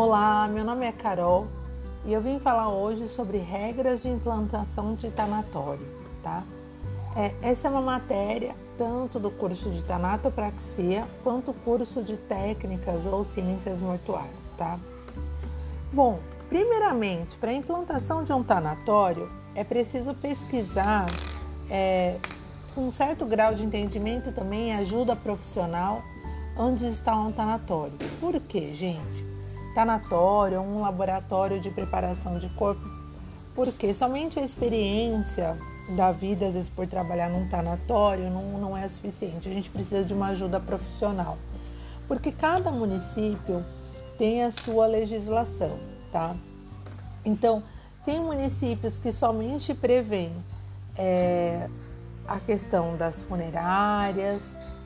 Olá, meu nome é Carol e eu vim falar hoje sobre regras de implantação de tanatório, tá? É, essa é uma matéria tanto do curso de tanatopraxia quanto do curso de técnicas ou ciências mortuárias, tá? Bom, primeiramente, para a implantação de um tanatório é preciso pesquisar é, com um certo grau de entendimento também ajuda profissional onde está um tanatório. Por quê, gente? Tanatório, um laboratório de preparação de corpo, porque somente a experiência da vida, às vezes por trabalhar num tanatório, não, não é suficiente. A gente precisa de uma ajuda profissional, porque cada município tem a sua legislação, tá? Então, tem municípios que somente prevêem é, a questão das funerárias,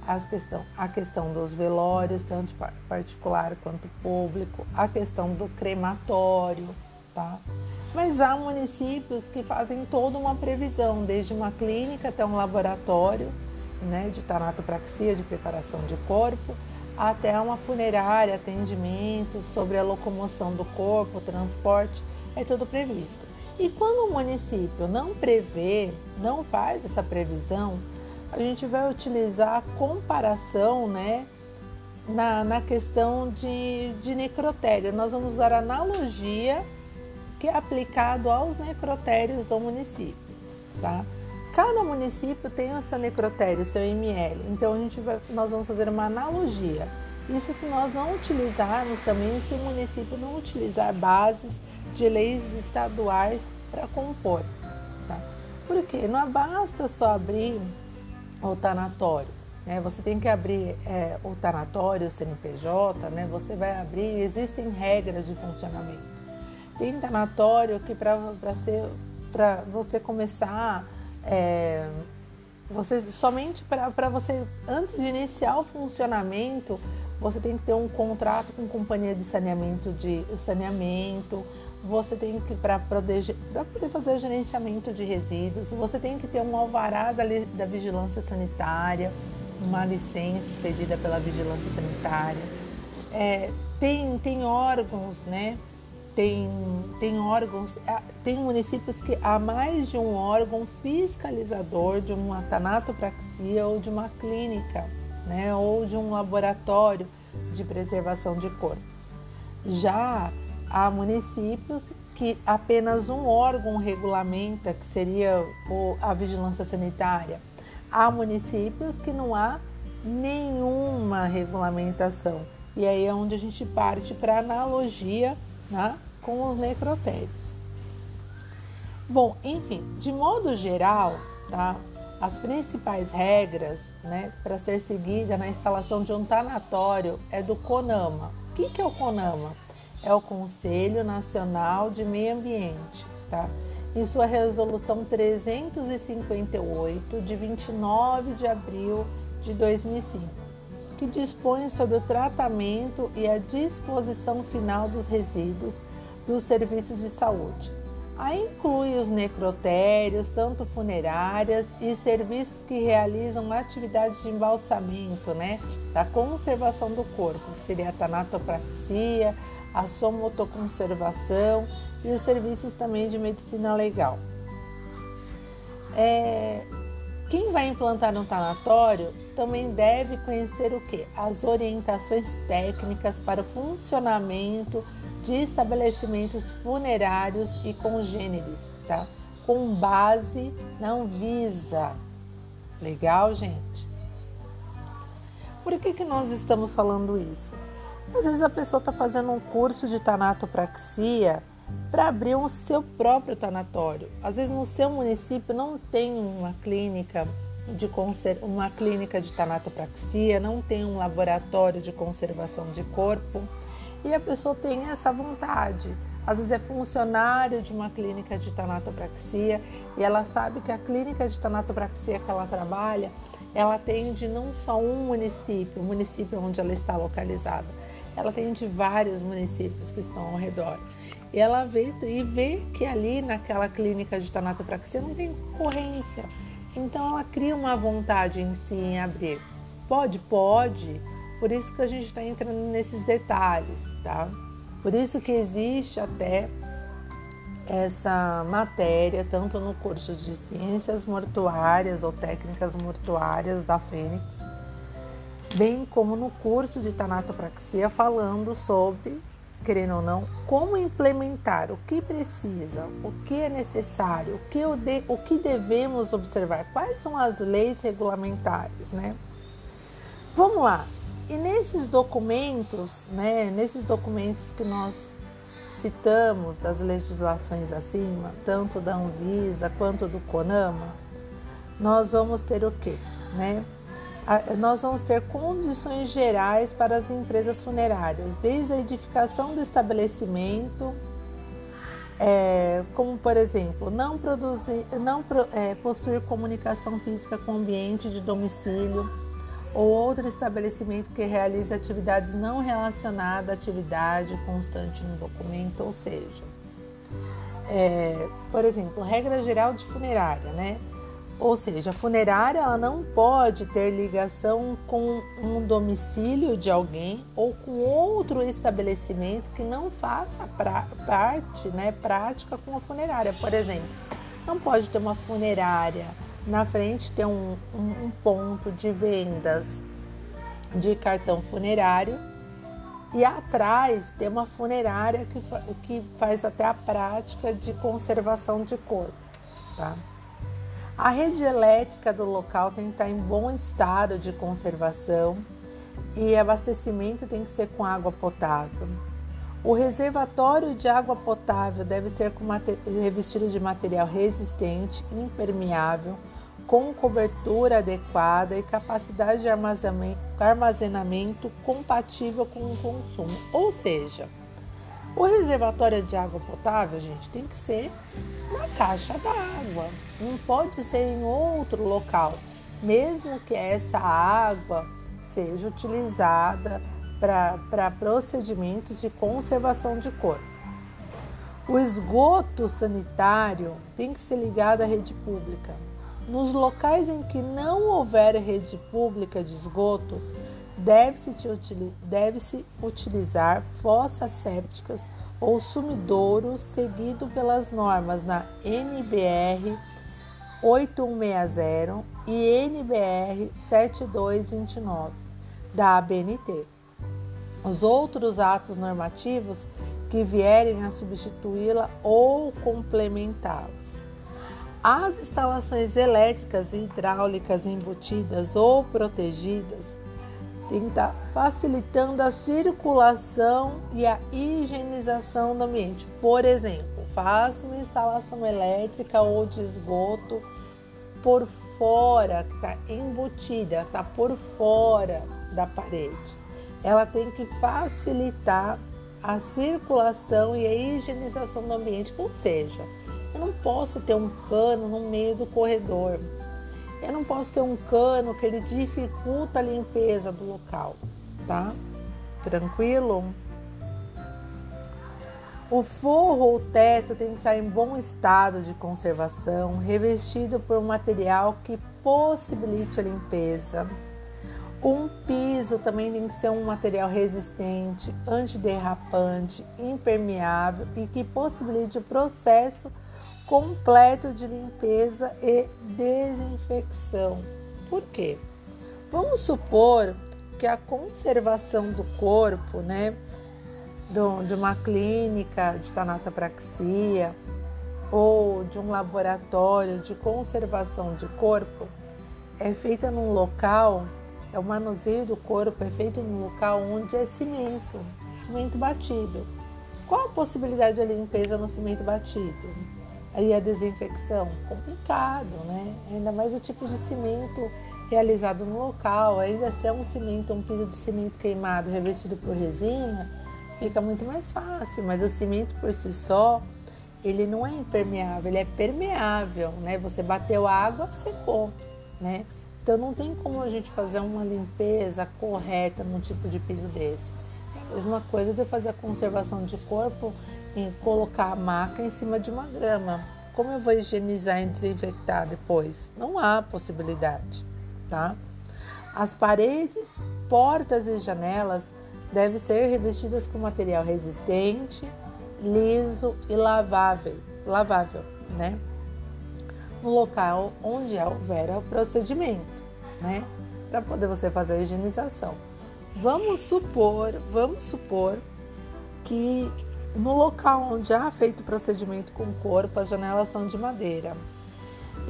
as questão, a questão dos velórios, tanto particular quanto público, a questão do crematório, tá? Mas há municípios que fazem toda uma previsão, desde uma clínica até um laboratório, né, de tanatopraxia, de preparação de corpo, até uma funerária, atendimento sobre a locomoção do corpo, transporte, é tudo previsto. E quando o município não prevê, não faz essa previsão, a gente vai utilizar comparação, né? Na, na questão de, de necrotério. Nós vamos usar analogia que é aplicado aos necrotérios do município, tá? Cada município tem o seu necrotério, o seu ML. Então a gente vai, nós vamos fazer uma analogia. Isso se nós não utilizarmos também, se o município não utilizar bases de leis estaduais para compor. Tá? Porque não basta só abrir o tanatório. Né? Você tem que abrir é, o tanatório, o CNPJ, né? você vai abrir, existem regras de funcionamento. Tem tanatório que para você começar, é, você somente para você, antes de iniciar o funcionamento, você tem que ter um contrato com companhia de saneamento de saneamento, você tem que para poder, poder fazer o gerenciamento de resíduos, você tem que ter um alvará da, da vigilância sanitária, uma licença expedida pela vigilância sanitária. É, tem, tem órgãos, né? Tem, tem órgãos, tem municípios que há mais de um órgão fiscalizador de uma tanatopraxia ou de uma clínica né, ou de um laboratório de preservação de corpos. Já há municípios que apenas um órgão regulamenta, que seria a vigilância sanitária. Há municípios que não há nenhuma regulamentação. E aí é onde a gente parte para analogia né, com os necrotérios. Bom, enfim, de modo geral, tá? As principais regras né, para ser seguida na instalação de um tanatório é do CONAMA. O que, que é o CONAMA? É o Conselho Nacional de Meio Ambiente, tá? Em sua resolução 358, de 29 de abril de 2005, que dispõe sobre o tratamento e a disposição final dos resíduos dos serviços de saúde Aí inclui os necrotérios, tanto funerárias e serviços que realizam atividades de embalsamento, né? Da conservação do corpo, que seria a tanatopraxia, a somotoconservação e os serviços também de medicina legal. É, quem vai implantar um tanatório também deve conhecer o que? As orientações técnicas para o funcionamento de estabelecimentos funerários e congêneres, tá? Com base na Anvisa. Legal, gente? Por que, que nós estamos falando isso? Às vezes a pessoa está fazendo um curso de tanatopraxia para abrir o seu próprio tanatório. Às vezes no seu município não tem uma clínica de uma clínica de tanatopraxia, não tem um laboratório de conservação de corpo e a pessoa tem essa vontade. Às vezes é funcionário de uma clínica de tanatopraxia e ela sabe que a clínica de tanatopraxia que ela trabalha, ela atende não só um município, o município onde ela está localizada, ela atende vários municípios que estão ao redor. E ela vê e vê que ali naquela clínica de tanatopraxia não tem concorrência. Então ela cria uma vontade em si em abrir. Pode, pode, por isso que a gente está entrando nesses detalhes, tá? Por isso que existe até essa matéria, tanto no curso de Ciências Mortuárias ou Técnicas Mortuárias da Fênix, bem como no curso de Tanatopraxia, falando sobre, querendo ou não, como implementar, o que precisa, o que é necessário, o que, de, o que devemos observar, quais são as leis regulamentares, né? Vamos lá. E nesses documentos, né, nesses documentos que nós citamos das legislações acima, tanto da Anvisa quanto do CONAMA, nós vamos ter o quê? Né? Nós vamos ter condições gerais para as empresas funerárias, desde a edificação do estabelecimento, é, como por exemplo, não, produzir, não é, possuir comunicação física com o ambiente de domicílio, ou outro estabelecimento que realize atividades não relacionadas à atividade constante no documento, ou seja, é, por exemplo, regra geral de funerária, né? Ou seja, a funerária ela não pode ter ligação com um domicílio de alguém ou com outro estabelecimento que não faça pra, parte, né, prática com a funerária. Por exemplo, não pode ter uma funerária na frente tem um, um, um ponto de vendas de cartão funerário e atrás tem uma funerária que, que faz até a prática de conservação de corpo. Tá? A rede elétrica do local tem que estar em bom estado de conservação e abastecimento tem que ser com água potável. O reservatório de água potável deve ser revestido de material resistente, impermeável, com cobertura adequada e capacidade de armazenamento compatível com o consumo. Ou seja, o reservatório de água potável, gente, tem que ser na caixa d'água, não pode ser em outro local, mesmo que essa água seja utilizada para procedimentos de conservação de corpo. O esgoto sanitário tem que ser ligado à rede pública. Nos locais em que não houver rede pública de esgoto, deve-se deve utilizar fossas sépticas ou sumidouro seguido pelas normas na NBR 8160 e NBR 7229 da ABNT. Os outros atos normativos que vierem a substituí-la ou complementá-las. As instalações elétricas e hidráulicas embutidas ou protegidas que estar facilitando a circulação e a higienização do ambiente. Por exemplo, faça uma instalação elétrica ou de esgoto por fora, que está embutida, está por fora da parede. Ela tem que facilitar a circulação e a higienização do ambiente, ou seja, eu não posso ter um cano no meio do corredor. Eu não posso ter um cano que ele dificulta a limpeza do local, tá? Tranquilo? O forro ou teto tem que estar em bom estado de conservação, revestido por um material que possibilite a limpeza. Um piso também tem que ser um material resistente, antiderrapante, impermeável e que possibilite o processo completo de limpeza e desinfecção. Por quê? Vamos supor que a conservação do corpo, né, de uma clínica de tanatopraxia ou de um laboratório de conservação de corpo é feita num local, é o manuseio do corpo é feito num local onde é cimento, cimento batido. Qual a possibilidade de limpeza no cimento batido? Aí a desinfecção, complicado, né? Ainda mais o tipo de cimento realizado no local, ainda se é um cimento, um piso de cimento queimado revestido por resina, fica muito mais fácil, mas o cimento por si só, ele não é impermeável, ele é permeável, né? Você bateu água, secou, né? Então não tem como a gente fazer uma limpeza correta num tipo de piso desse. É a mesma coisa de fazer a conservação de corpo em colocar a maca em cima de uma grama. Como eu vou higienizar e desinfectar depois? Não há possibilidade, tá? As paredes, portas e janelas devem ser revestidas com material resistente, liso e lavável, lavável, né? No local onde houver o procedimento, né? Para poder você fazer a higienização. Vamos supor, vamos supor que no local onde há feito o procedimento com o corpo, as janelas são de madeira.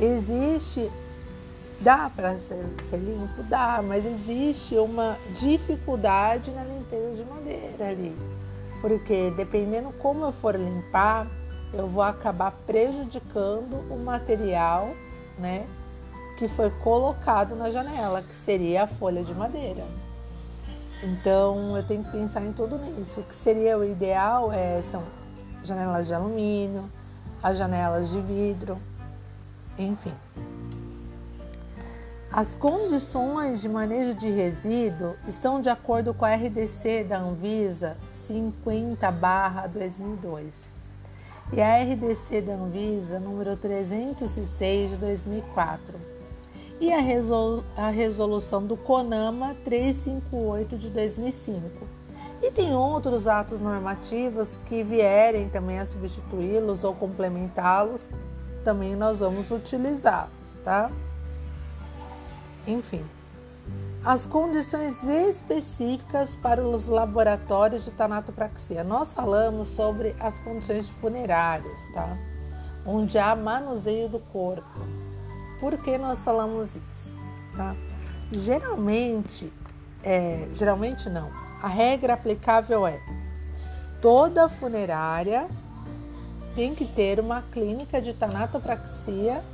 Existe Dá para ser, ser, limpo? Dá, mas existe uma dificuldade na limpeza de madeira ali. Porque dependendo como eu for limpar, eu vou acabar prejudicando o material, né, que foi colocado na janela, que seria a folha de madeira. Então eu tenho que pensar em tudo nisso. O que seria o ideal é, são janelas de alumínio, as janelas de vidro, enfim. As condições de manejo de resíduo estão de acordo com a RDC da Anvisa 50/2002 e a RDC da Anvisa número 306 de 2004 e a, resolu a resolução do CONAMA 358 de 2005. E tem outros atos normativos que vierem também a substituí-los ou complementá-los, também nós vamos utilizá-los, tá? Enfim, as condições específicas para os laboratórios de tanatopraxia. Nós falamos sobre as condições funerárias, tá? Onde há manuseio do corpo. Por que nós falamos isso? Tá? Geralmente, é, geralmente não. A regra aplicável é toda funerária tem que ter uma clínica de tanatopraxia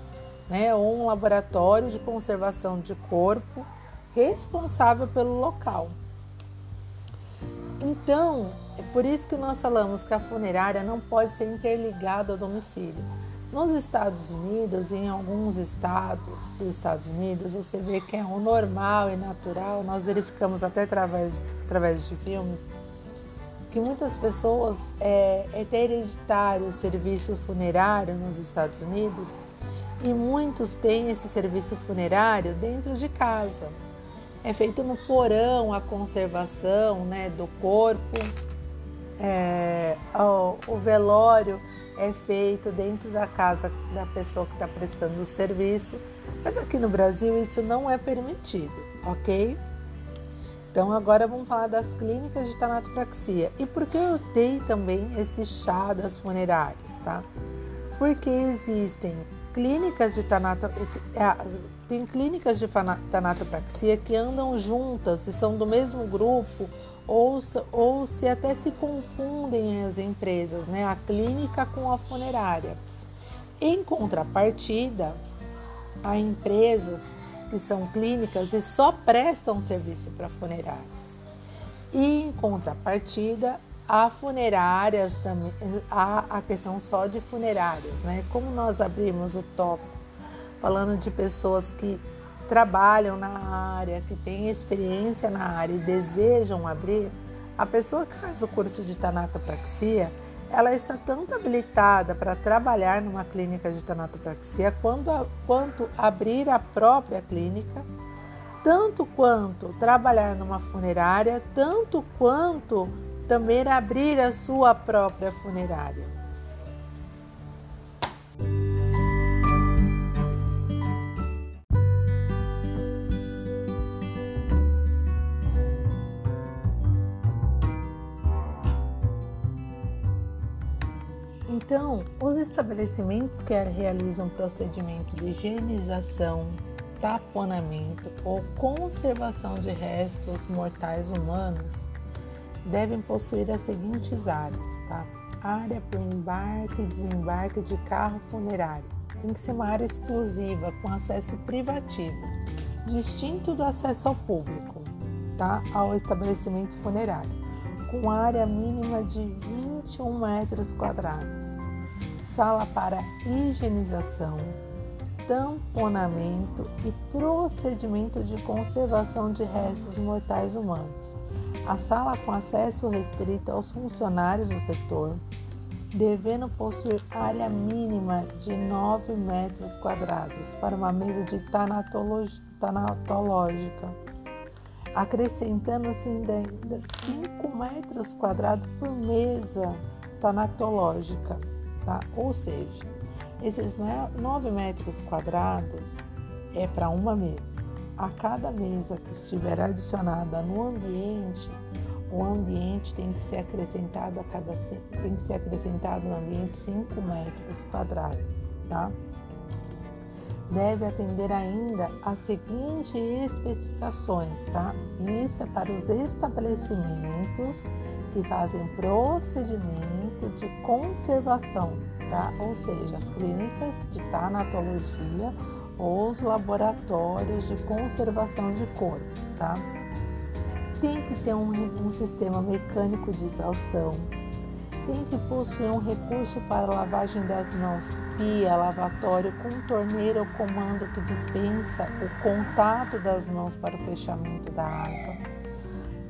né, ou um laboratório de conservação de corpo responsável pelo local. Então, é por isso que nós falamos que a funerária não pode ser interligada ao domicílio. Nos Estados Unidos, em alguns estados dos Estados Unidos, você vê que é o normal e natural, nós verificamos até através, através de filmes, que muitas pessoas é, é hereditário o serviço funerário nos Estados Unidos e muitos têm esse serviço funerário dentro de casa. É feito no porão a conservação né, do corpo, é, o, o velório é feito dentro da casa da pessoa que está prestando o serviço, mas aqui no Brasil isso não é permitido, ok? Então agora vamos falar das clínicas de tanatopraxia. E por que eu tenho também esse chá das funerárias, tá? Porque existem clínicas de tanato, é, tem clínicas de tanatopraxia que andam juntas e são do mesmo grupo ou, ou se até se confundem as empresas, né? A clínica com a funerária. Em contrapartida, há empresas que são clínicas e só prestam serviço para funerárias. E em contrapartida, Há funerárias também, há a questão só de funerárias, né? Como nós abrimos o tópico falando de pessoas que trabalham na área, que têm experiência na área e desejam abrir, a pessoa que faz o curso de tanatopraxia, ela está tanto habilitada para trabalhar numa clínica de tanatopraxia quanto, quanto abrir a própria clínica, tanto quanto trabalhar numa funerária, tanto quanto também abrir a sua própria funerária. Então, os estabelecimentos que realizam procedimento de higienização, taponamento ou conservação de restos mortais humanos devem possuir as seguintes áreas, tá? Área para embarque e desembarque de carro funerário. Tem que ser uma área exclusiva, com acesso privativo, distinto do acesso ao público, tá? Ao estabelecimento funerário, com área mínima de 21 metros quadrados. Sala para higienização, tamponamento e procedimento de conservação de restos mortais humanos a sala com acesso restrito aos funcionários do setor, devendo possuir área mínima de 9 metros quadrados para uma mesa de tanatológica. Acrescentando-se ainda 5 metros quadrados por mesa tanatológica, tá? Ou seja, esses 9 metros quadrados é para uma mesa. A cada mesa que estiver adicionada no ambiente, o ambiente tem que ser acrescentado a cada tem que ser acrescentado no ambiente 5 metros quadrados, tá? Deve atender ainda as seguintes especificações, tá? Isso é para os estabelecimentos que fazem procedimento de conservação, tá? Ou seja, as clínicas de tanatologia ou os laboratórios de conservação de corpo, tá? Tem que ter um, um sistema mecânico de exaustão, tem que possuir um recurso para lavagem das mãos, pia, lavatório com torneira ou comando que dispensa o contato das mãos para o fechamento da água,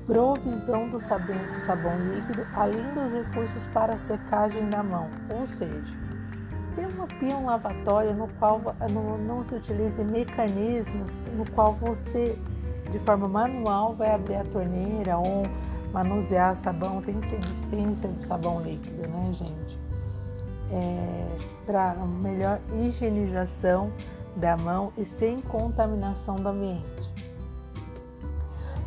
provisão do sabão, sabão líquido, além dos recursos para secagem da mão, ou seja, tem uma pia, um lavatório no qual não se utilize mecanismos no qual você, de forma manual, vai abrir a torneira ou manusear sabão, tem que ter dispensa de sabão líquido, né, gente? É, Para melhor higienização da mão e sem contaminação do ambiente.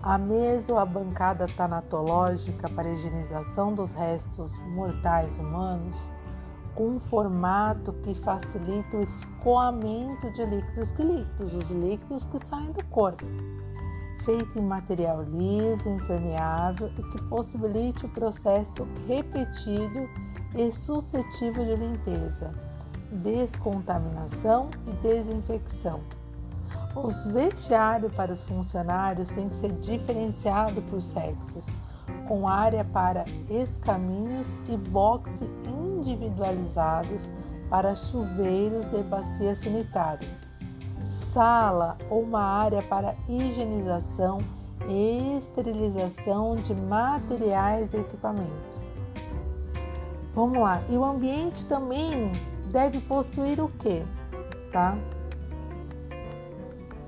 A mesa ou a bancada tanatológica para higienização dos restos mortais humanos, com um formato que facilita o escoamento de líquidos. Que líquidos? Os líquidos que saem do corpo feito em material liso, impermeável e que possibilite o processo repetido e suscetível de limpeza, descontaminação e desinfecção. Os vestiários para os funcionários têm que ser diferenciados por sexos, com área para escaminhos e boxe individualizados para chuveiros e bacias sanitárias sala ou uma área para higienização e esterilização de materiais e equipamentos. Vamos lá. E o ambiente também deve possuir o que, tá?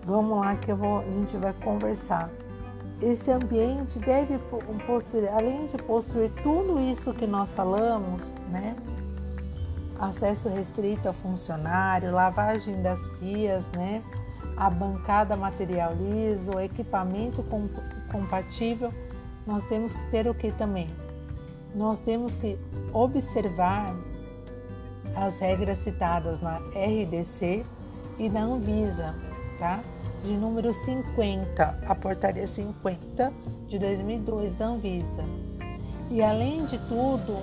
Vamos lá que vou, a gente vai conversar. Esse ambiente deve possuir, além de possuir tudo isso que nós falamos, né? Acesso restrito ao funcionário, lavagem das pias, né? a bancada material liso, equipamento compatível, nós temos que ter o que também? Nós temos que observar as regras citadas na RDC e na Anvisa, tá? De número 50, a portaria 50 de 2002 da Anvisa. E além de tudo,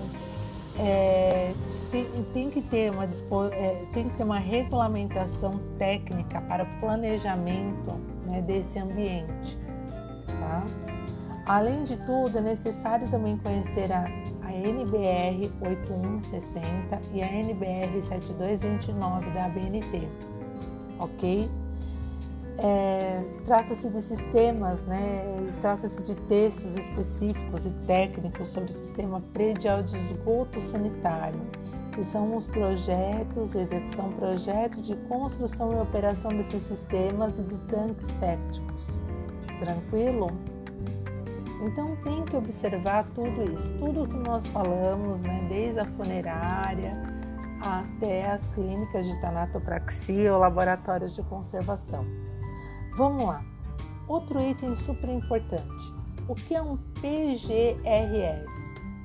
é, tem, tem, que ter uma, é, tem que ter uma regulamentação técnica para o planejamento né, desse ambiente. Tá? Além de tudo, é necessário também conhecer a, a NBR 8160 e a NBR 7229 da ABNT, ok? É, trata-se de sistemas, né? trata-se de textos específicos e técnicos sobre o sistema predial de esgoto sanitário que são os projetos de execução, projeto de construção e operação desses sistemas e dos tanques sépticos. Tranquilo? Então tem que observar tudo isso, tudo que nós falamos, né, desde a funerária até as clínicas de tanatopraxia ou laboratórios de conservação. Vamos lá. Outro item super importante. O que é um PGRS?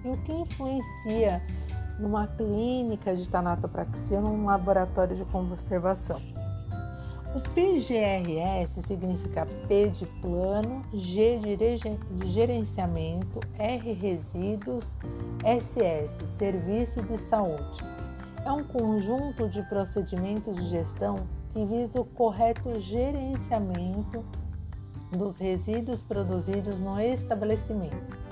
E o que influencia numa clínica de tanatopraxia num laboratório de conservação. O PGRS significa P de plano, G de gerenciamento, R resíduos, SS serviço de saúde. É um conjunto de procedimentos de gestão que visa o correto gerenciamento dos resíduos produzidos no estabelecimento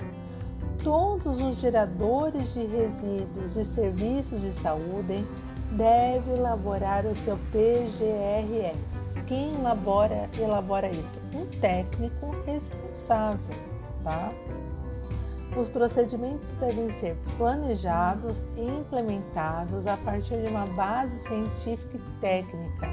todos os geradores de resíduos e serviços de saúde devem elaborar o seu PGRS. Quem elabora, elabora isso? Um técnico responsável, tá? Os procedimentos devem ser planejados e implementados a partir de uma base científica e técnica,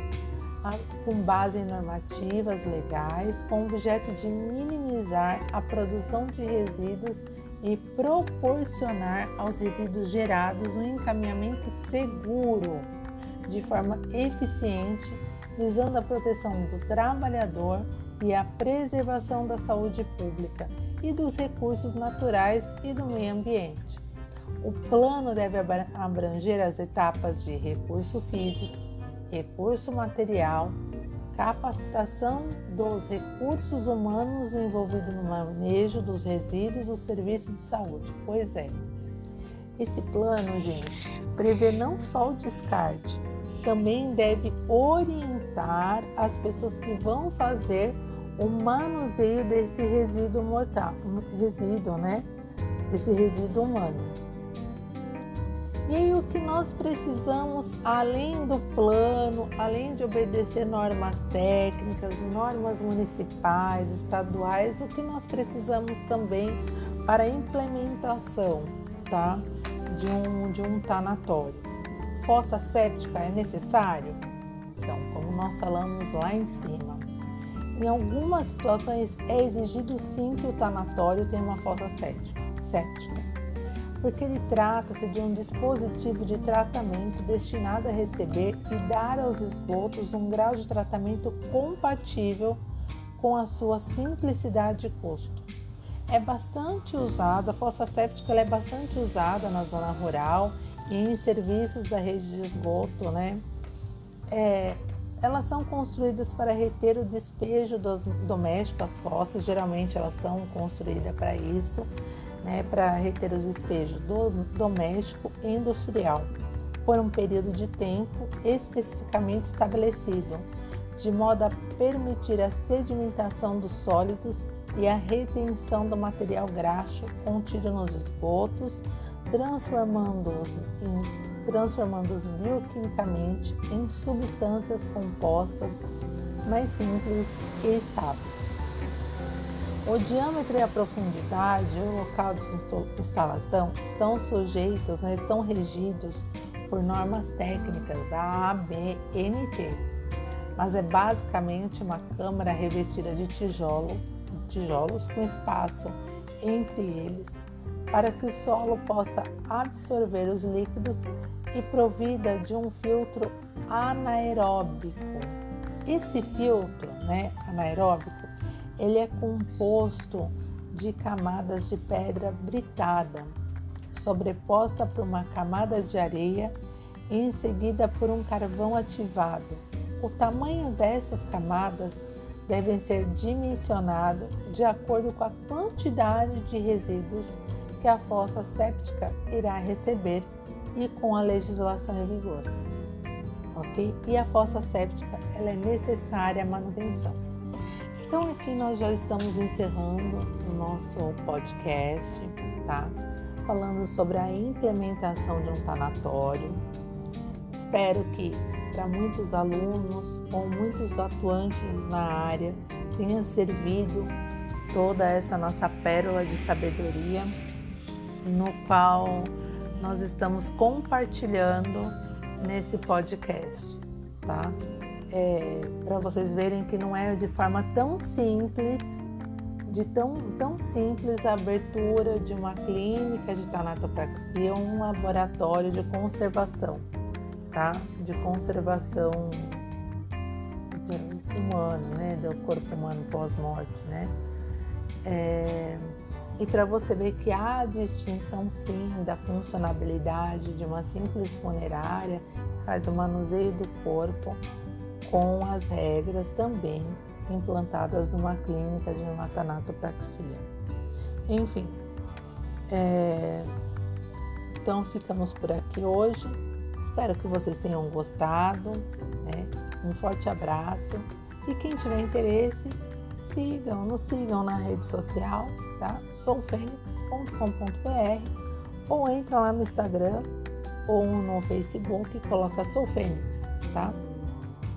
com base em normativas legais, com o objeto de minimizar a produção de resíduos e proporcionar aos resíduos gerados um encaminhamento seguro, de forma eficiente, visando a proteção do trabalhador e a preservação da saúde pública e dos recursos naturais e do meio ambiente. O plano deve abranger as etapas de recurso físico, recurso material, capacitação dos recursos humanos envolvidos no manejo dos resíduos do serviço de saúde. Pois é, esse plano, gente, prevê não só o descarte, também deve orientar as pessoas que vão fazer o manuseio desse resíduo mortal, resíduo, né? Desse resíduo humano. E aí o que nós precisamos, além do plano, além de obedecer normas técnicas, normas municipais, estaduais, o que nós precisamos também para a implementação, tá? De um, de um tanatório. Fossa séptica é necessário? Então, como nós falamos lá em cima, em algumas situações é exigido sim que o tanatório tenha uma fossa séptica porque ele trata-se de um dispositivo de tratamento destinado a receber e dar aos esgotos um grau de tratamento compatível com a sua simplicidade e custo. É bastante usada, a fossa séptica é bastante usada na zona rural e em serviços da rede de esgoto, né? É, elas são construídas para reter o despejo dos domésticos, as fossas, geralmente elas são construídas para isso né, para reter os despejos do doméstico e industrial por um período de tempo especificamente estabelecido, de modo a permitir a sedimentação dos sólidos e a retenção do material graxo contido nos esgotos, transformando-os transformando bioquimicamente em substâncias compostas mais simples e estáveis. O diâmetro e a profundidade e o local de instalação estão sujeitos, né, estão regidos por normas técnicas da ABNT, mas é basicamente uma câmara revestida de tijolo, tijolos com espaço entre eles para que o solo possa absorver os líquidos e provida de um filtro anaeróbico. Esse filtro, né, anaeróbico, ele é composto de camadas de pedra britada, sobreposta por uma camada de areia e em seguida por um carvão ativado. O tamanho dessas camadas deve ser dimensionado de acordo com a quantidade de resíduos que a fossa séptica irá receber e com a legislação em vigor. Ok? E a fossa séptica ela é necessária à manutenção. Então aqui nós já estamos encerrando o nosso podcast, tá? Falando sobre a implementação de um tanatório. Espero que para muitos alunos ou muitos atuantes na área tenha servido toda essa nossa pérola de sabedoria, no qual nós estamos compartilhando nesse podcast, tá? é, para vocês verem que não é de forma tão simples, de tão, tão simples a abertura de uma clínica de tanatopraxia ou um laboratório de conservação, tá? De conservação do humano, né? Do corpo humano pós-morte, né? É, e para você ver que há distinção sim da funcionabilidade de uma simples funerária, faz o manuseio do corpo com as regras também implantadas numa clínica de matanatopraxia. Enfim, é... então ficamos por aqui hoje. Espero que vocês tenham gostado. Né? Um forte abraço e quem tiver interesse, sigam, nos sigam na rede social, tá? soufênix.com.br ou entra lá no Instagram ou no Facebook e coloca Sou Fênix, tá?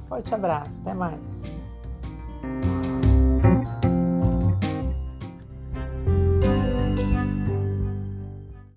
Forte abraço, até mais.